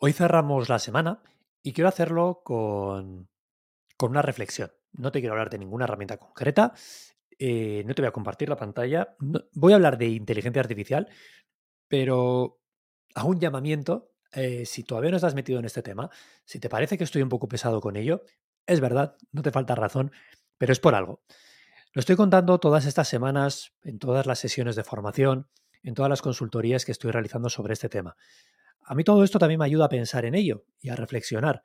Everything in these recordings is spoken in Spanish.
Hoy cerramos la semana y quiero hacerlo con, con una reflexión. No te quiero hablar de ninguna herramienta concreta, eh, no te voy a compartir la pantalla, voy a hablar de inteligencia artificial, pero hago un llamamiento, eh, si todavía no estás metido en este tema, si te parece que estoy un poco pesado con ello, es verdad, no te falta razón, pero es por algo. Lo estoy contando todas estas semanas, en todas las sesiones de formación, en todas las consultorías que estoy realizando sobre este tema. A mí todo esto también me ayuda a pensar en ello y a reflexionar.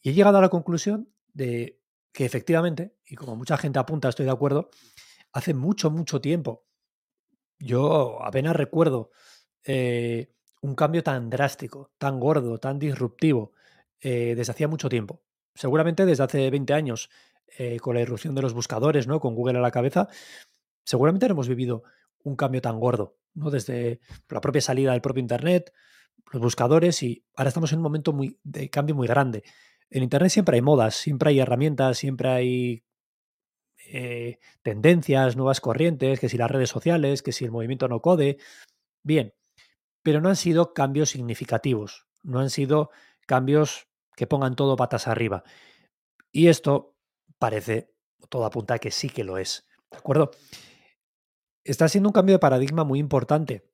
Y he llegado a la conclusión de que efectivamente, y como mucha gente apunta, estoy de acuerdo, hace mucho, mucho tiempo, yo apenas recuerdo eh, un cambio tan drástico, tan gordo, tan disruptivo, eh, desde hacía mucho tiempo. Seguramente desde hace 20 años, eh, con la irrupción de los buscadores, ¿no? con Google a la cabeza, seguramente hemos vivido un cambio tan gordo, ¿no? desde la propia salida del propio Internet, los buscadores y ahora estamos en un momento muy, de cambio muy grande. En Internet siempre hay modas, siempre hay herramientas, siempre hay eh, tendencias, nuevas corrientes, que si las redes sociales, que si el movimiento no code. Bien, pero no han sido cambios significativos, no han sido cambios que pongan todo patas arriba. Y esto parece, todo apunta a que sí que lo es. ¿De acuerdo? Está siendo un cambio de paradigma muy importante.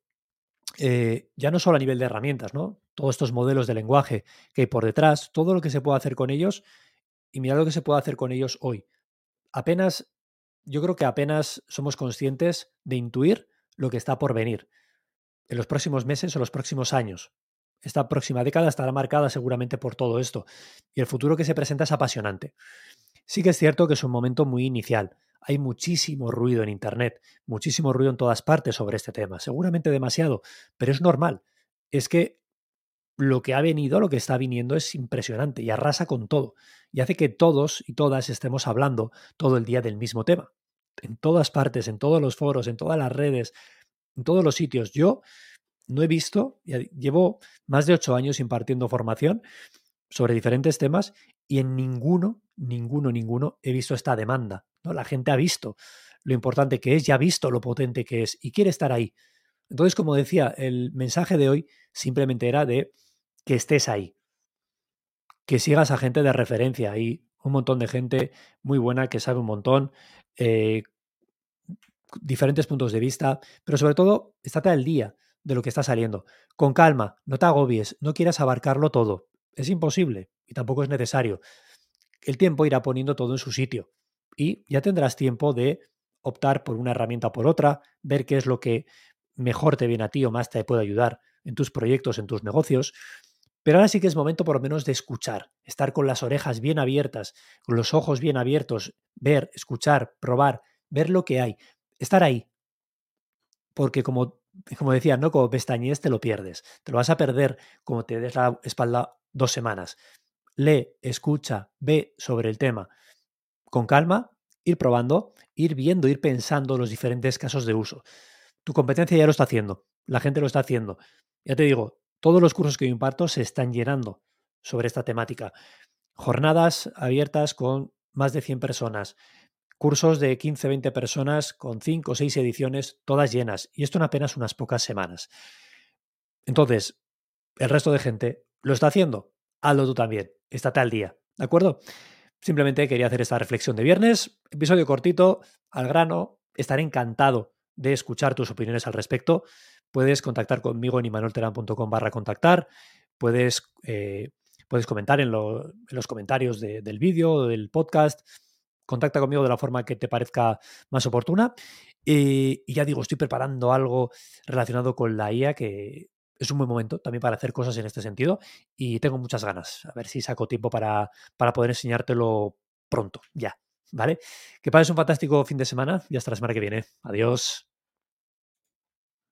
Eh, ya no solo a nivel de herramientas, ¿no? Todos estos modelos de lenguaje que hay por detrás, todo lo que se puede hacer con ellos, y mira lo que se puede hacer con ellos hoy. Apenas, yo creo que apenas somos conscientes de intuir lo que está por venir en los próximos meses o los próximos años. Esta próxima década estará marcada seguramente por todo esto y el futuro que se presenta es apasionante. Sí que es cierto que es un momento muy inicial. Hay muchísimo ruido en Internet, muchísimo ruido en todas partes sobre este tema, seguramente demasiado, pero es normal. Es que lo que ha venido, lo que está viniendo es impresionante y arrasa con todo y hace que todos y todas estemos hablando todo el día del mismo tema. En todas partes, en todos los foros, en todas las redes, en todos los sitios. Yo no he visto, llevo más de ocho años impartiendo formación sobre diferentes temas y en ninguno, ninguno, ninguno he visto esta demanda. ¿No? La gente ha visto lo importante que es, ya ha visto lo potente que es y quiere estar ahí. Entonces, como decía, el mensaje de hoy simplemente era de que estés ahí, que sigas a gente de referencia. Hay un montón de gente muy buena que sabe un montón, eh, diferentes puntos de vista, pero sobre todo, estate al día de lo que está saliendo. Con calma, no te agobies, no quieras abarcarlo todo. Es imposible y tampoco es necesario. El tiempo irá poniendo todo en su sitio y ya tendrás tiempo de optar por una herramienta o por otra, ver qué es lo que mejor te viene a ti o más te puede ayudar en tus proyectos, en tus negocios. Pero ahora sí que es momento por lo menos de escuchar, estar con las orejas bien abiertas, con los ojos bien abiertos, ver, escuchar, probar, ver lo que hay, estar ahí. Porque como, como decía, ¿no? Como pestañees te lo pierdes. Te lo vas a perder como te des la espalda dos semanas. Lee, escucha, ve sobre el tema. Con calma, ir probando, ir viendo, ir pensando los diferentes casos de uso. Tu competencia ya lo está haciendo, la gente lo está haciendo. Ya te digo, todos los cursos que yo imparto se están llenando sobre esta temática. Jornadas abiertas con más de 100 personas, cursos de 15, 20 personas con 5 o 6 ediciones, todas llenas, y esto en apenas unas pocas semanas. Entonces, el resto de gente lo está haciendo, hazlo tú también, estate al día, ¿de acuerdo? Simplemente quería hacer esta reflexión de viernes, episodio cortito, al grano, estaré encantado de escuchar tus opiniones al respecto. Puedes contactar conmigo en imanolteran.com barra contactar, puedes, eh, puedes comentar en, lo, en, los comentarios de, del vídeo del podcast, contacta conmigo de la forma que te parezca más oportuna. Y, ya digo, estoy preparando algo relacionado con la IA que es un buen momento también para hacer cosas en este sentido y tengo muchas ganas. A ver si saco tiempo para, para poder enseñártelo pronto, ya. ¿Vale? Que pases un fantástico fin de semana y hasta la semana que viene. Adiós.